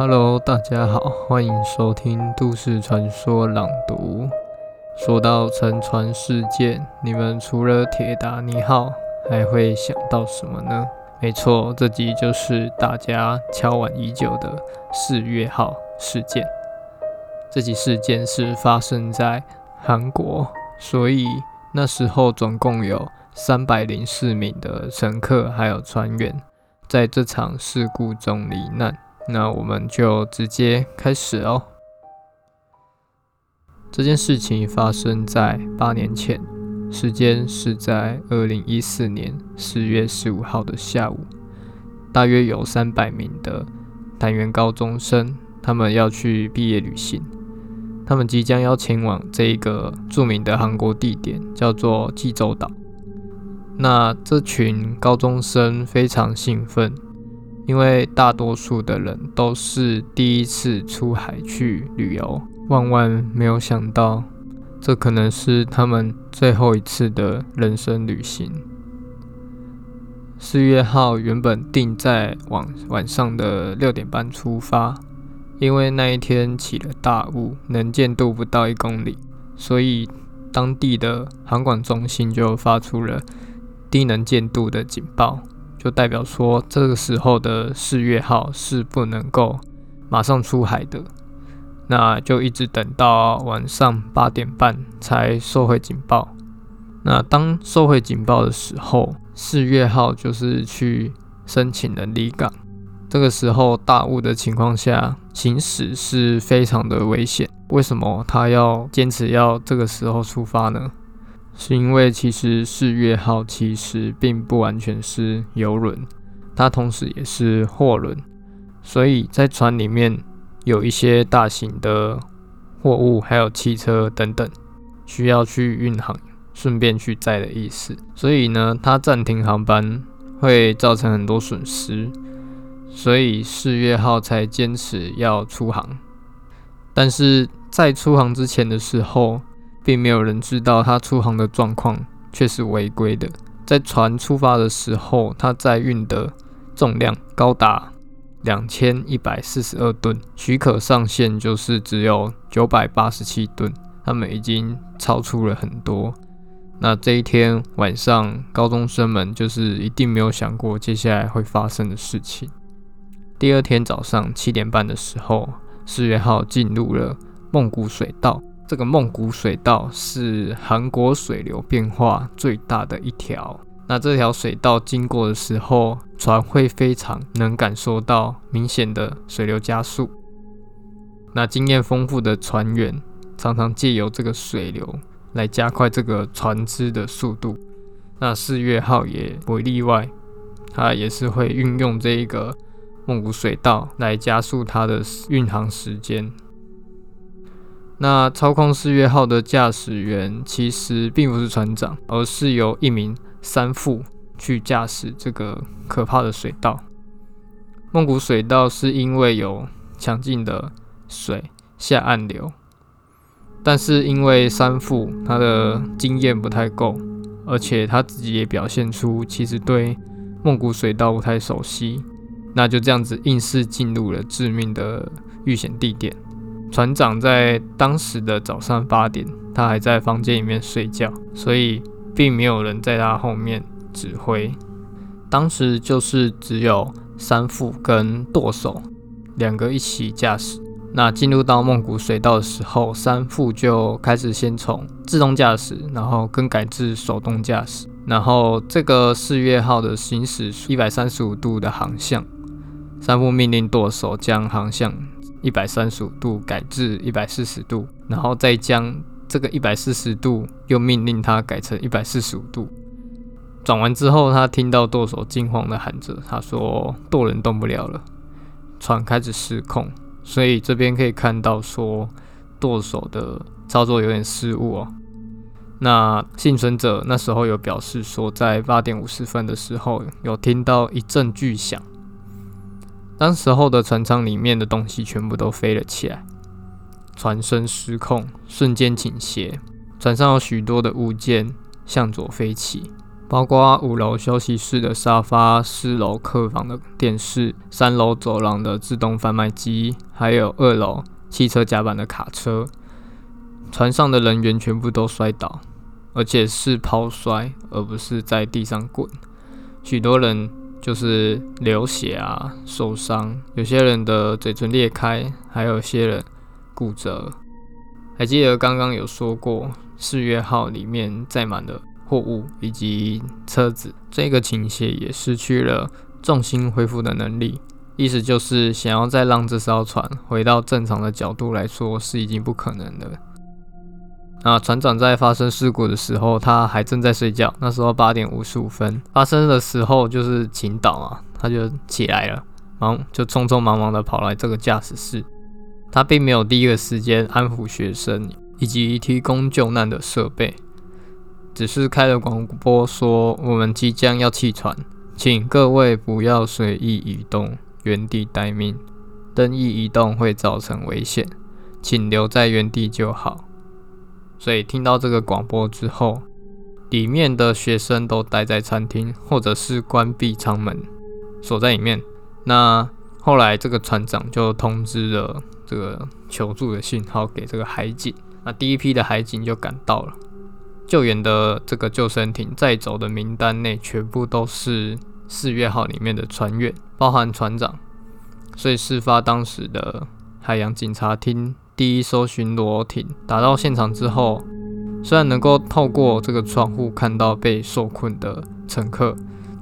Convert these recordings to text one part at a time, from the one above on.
Hello，大家好，欢迎收听《都市传说朗读》。说到沉船事件，你们除了铁达尼号，还会想到什么呢？没错，这集就是大家敲碗已久的四月号事件。这起事件是发生在韩国，所以那时候总共有三百零四名的乘客还有船员在这场事故中罹难。那我们就直接开始哦。这件事情发生在八年前。时间是在二零一四年四月十五号的下午，大约有三百名的单元高中生，他们要去毕业旅行，他们即将要前往这一个著名的韩国地点，叫做济州岛。那这群高中生非常兴奋，因为大多数的人都是第一次出海去旅游，万万没有想到。这可能是他们最后一次的人生旅行。四月号原本定在晚晚上的六点半出发，因为那一天起了大雾，能见度不到一公里，所以当地的航管中心就发出了低能见度的警报，就代表说这个时候的四月号是不能够马上出海的。那就一直等到晚上八点半才收回警报。那当收回警报的时候，四月号就是去申请了离港。这个时候大雾的情况下行驶是非常的危险。为什么他要坚持要这个时候出发呢？是因为其实四月号其实并不完全是游轮，它同时也是货轮，所以在船里面。有一些大型的货物，还有汽车等等，需要去运航，顺便去载的意思。所以呢，它暂停航班会造成很多损失，所以四月号才坚持要出航。但是在出航之前的时候，并没有人知道他出航的状况却是违规的。在船出发的时候，他载运的重量高达。两千一百四十二吨，许可上限就是只有九百八十七吨，他们已经超出了很多。那这一天晚上，高中生们就是一定没有想过接下来会发生的事情。第二天早上七点半的时候，四月号进入了梦谷水道。这个梦谷水道是韩国水流变化最大的一条。那这条水道经过的时候，船会非常能感受到明显的水流加速。那经验丰富的船员常常借由这个水流来加快这个船只的速度。那四月号也不例外，它也是会运用这一个梦谷水道来加速它的运航时间。那操控四月号的驾驶员其实并不是船长，而是由一名。三副去驾驶这个可怕的水道。梦谷水道是因为有强劲的水下暗流，但是因为三副他的经验不太够，而且他自己也表现出其实对梦谷水道不太熟悉，那就这样子硬是进入了致命的遇险地点。船长在当时的早上八点，他还在房间里面睡觉，所以。并没有人在他后面指挥，当时就是只有三副跟舵手两个一起驾驶。那进入到梦谷水道的时候，三副就开始先从自动驾驶，然后更改至手动驾驶。然后这个四月号的行驶一百三十五度的航向，三副命令舵手将航向一百三十五度改至一百四十度，然后再将。这个一百四十度又命令他改成一百四十五度，转完之后，他听到舵手惊慌的喊着：“他说舵轮动不了了，船开始失控。”所以这边可以看到说舵手的操作有点失误哦。那幸存者那时候有表示说，在八点五十分的时候有听到一阵巨响，当时候的船舱里面的东西全部都飞了起来。船身失控，瞬间倾斜，船上有许多的物件向左飞起，包括五楼休息室的沙发、四楼客房的电视、三楼走廊的自动贩卖机，还有二楼汽车甲板的卡车。船上的人员全部都摔倒，而且是抛摔，而不是在地上滚。许多人就是流血啊，受伤，有些人的嘴唇裂开，还有些人骨折。还记得刚刚有说过，四月号里面载满了。货物以及车子，这个倾斜也失去了重心恢复的能力，意思就是想要再让这艘船回到正常的角度来说是已经不可能的。那船长在发生事故的时候，他还正在睡觉，那时候八点五十五分发生的时候就是倾倒啊，他就起来了，忙就匆匆忙忙的跑来这个驾驶室，他并没有第一个时间安抚学生以及提供救难的设备。只是开了广播说，我们即将要弃船，请各位不要随意移动，原地待命。灯一移动会造成危险，请留在原地就好。所以听到这个广播之后，里面的学生都待在餐厅，或者是关闭舱门，锁在里面。那后来这个船长就通知了这个求助的信号给这个海警，那第一批的海警就赶到了。救援的这个救生艇载走的名单内，全部都是四月号里面的船员，包含船长。所以事发当时的海洋警察厅第一艘巡逻艇打到现场之后，虽然能够透过这个窗户看到被受困的乘客，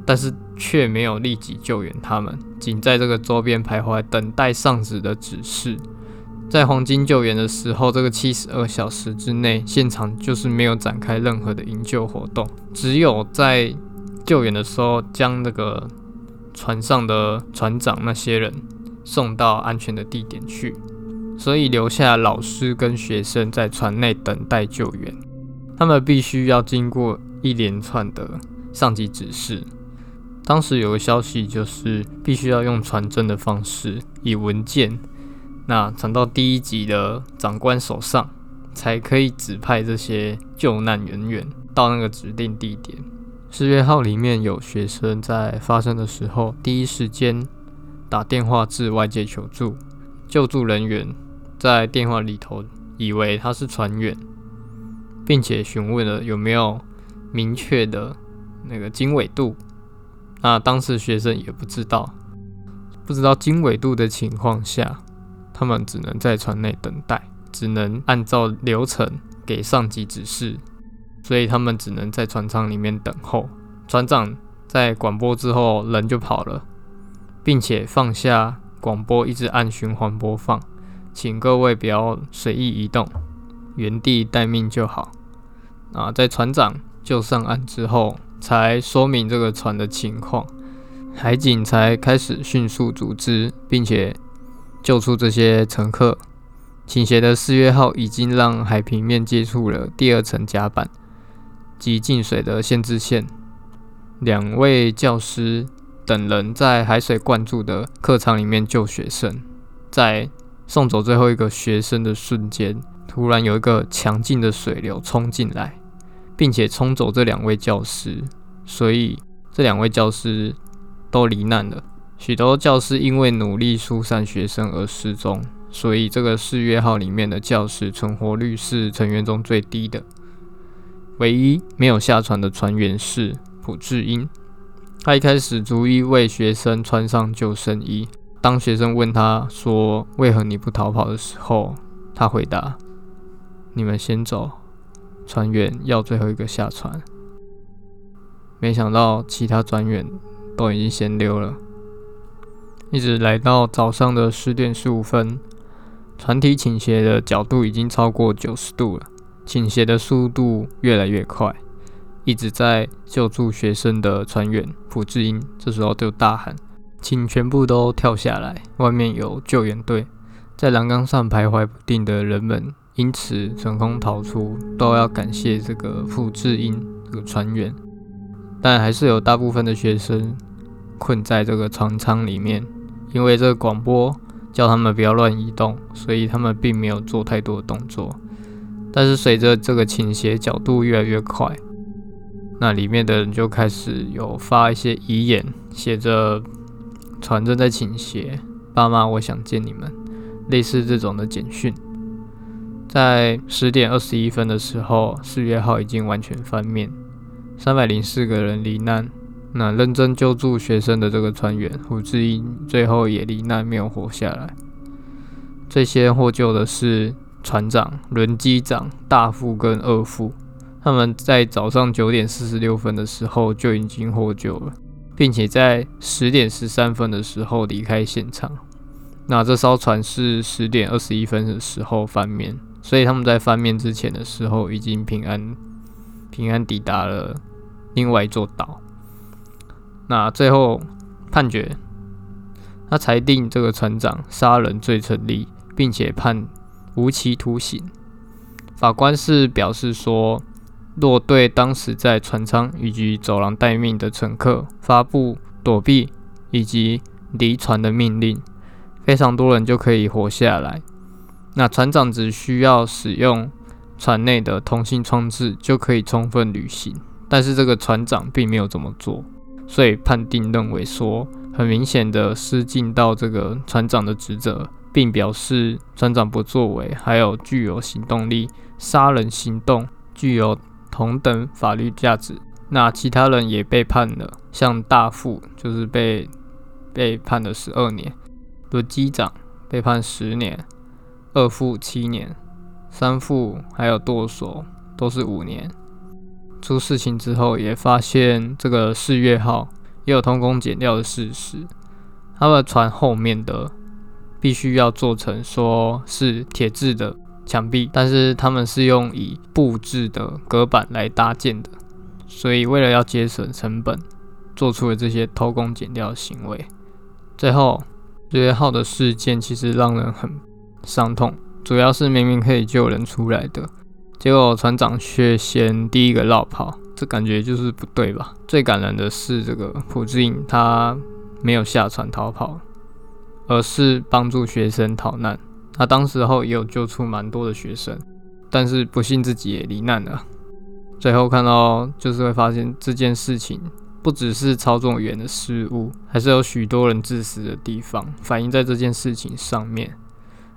但是却没有立即救援他们，仅在这个周边徘徊，等待上司的指示。在黄金救援的时候，这个七十二小时之内，现场就是没有展开任何的营救活动，只有在救援的时候，将那个船上的船长那些人送到安全的地点去，所以留下老师跟学生在船内等待救援。他们必须要经过一连串的上级指示。当时有个消息，就是必须要用传真的方式，以文件。那传到第一级的长官手上，才可以指派这些救难人员到那个指定地点。四月号里面有学生在发生的时候，第一时间打电话至外界求助。救助人员在电话里头以为他是船员，并且询问了有没有明确的那个经纬度。那当时学生也不知道，不知道经纬度的情况下。他们只能在船内等待，只能按照流程给上级指示，所以他们只能在船舱里面等候。船长在广播之后，人就跑了，并且放下广播，一直按循环播放，请各位不要随意移动，原地待命就好。啊，在船长就上岸之后，才说明这个船的情况，海警才开始迅速组织，并且。救出这些乘客，倾斜的四月号已经让海平面接触了第二层甲板及进水的限制线。两位教师等人在海水灌注的客舱里面救学生，在送走最后一个学生的瞬间，突然有一个强劲的水流冲进来，并且冲走这两位教师，所以这两位教师都罹难了。许多教师因为努力疏散学生而失踪，所以这个四月号里面的教师存活率是成员中最低的。唯一没有下船的船员是朴智英，他一开始逐一为学生穿上救生衣。当学生问他说：“为何你不逃跑？”的时候，他回答：“你们先走，船员要最后一个下船。”没想到其他船员都已经先溜了。一直来到早上的十点十五分，船体倾斜的角度已经超过九十度了，倾斜的速度越来越快。一直在救助学生的船员朴智英这时候就大喊：“请全部都跳下来！外面有救援队！”在栏杆上徘徊不定的人们因此成功逃出，都要感谢这个傅志英这个船员。但还是有大部分的学生困在这个船舱里面。因为这个广播叫他们不要乱移动，所以他们并没有做太多的动作。但是随着这个倾斜角度越来越快，那里面的人就开始有发一些遗言，写着“船正在倾斜，爸妈，我想见你们”，类似这种的简讯。在十点二十一分的时候，四月号已经完全翻面，三百零四个人罹难。那认真救助学生的这个船员胡志英，最后也罹难，没有活下来。最先获救的是船长、轮机长、大副跟二副，他们在早上九点四十六分的时候就已经获救了，并且在十点十三分的时候离开现场。那这艘船是十点二十一分的时候翻面，所以他们在翻面之前的时候已经平安平安抵达了另外一座岛。那最后判决，他裁定这个船长杀人罪成立，并且判无期徒刑。法官是表示说，若对当时在船舱以及走廊待命的乘客发布躲避以及离船的命令，非常多人就可以活下来。那船长只需要使用船内的通信装置就可以充分履行，但是这个船长并没有这么做。所以判定认为说，很明显的失尽到这个船长的职责，并表示船长不作为，还有具有行动力，杀人行动具有同等法律价值。那其他人也被判了，像大副就是被被判了十二年，轮机长被判十年，二副七年，三副还有舵手都是五年。出事情之后，也发现这个四月号也有偷工减料的事实。他们船后面的必须要做成说是铁质的墙壁，但是他们是用以布置的隔板来搭建的，所以为了要节省成本，做出了这些偷工减料的行为。最后，约号的事件其实让人很伤痛，主要是明明可以救人出来的。结果船长却先第一个绕跑，这感觉就是不对吧？最感人的是这个朴智英，他没有下船逃跑，而是帮助学生逃难。他当时候也有救出蛮多的学生，但是不幸自己也罹难了。最后看到就是会发现这件事情不只是操纵员的失误，还是有许多人自私的地方，反映在这件事情上面。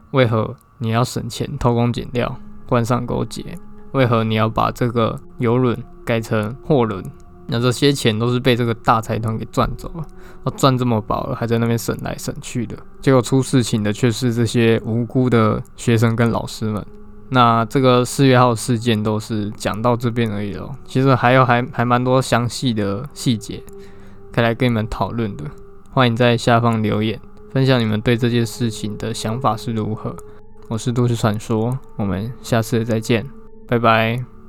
为何你要省钱偷工减料？官商勾结，为何你要把这个游轮改成货轮？那这些钱都是被这个大财团给赚走了，赚这么饱了，还在那边省来省去的，结果出事情的却是这些无辜的学生跟老师们。那这个四月号事件都是讲到这边而已哦，其实还有还还蛮多详细的细节可以来跟你们讨论的，欢迎在下方留言分享你们对这件事情的想法是如何。我是都市传说，我们下次再见，拜拜。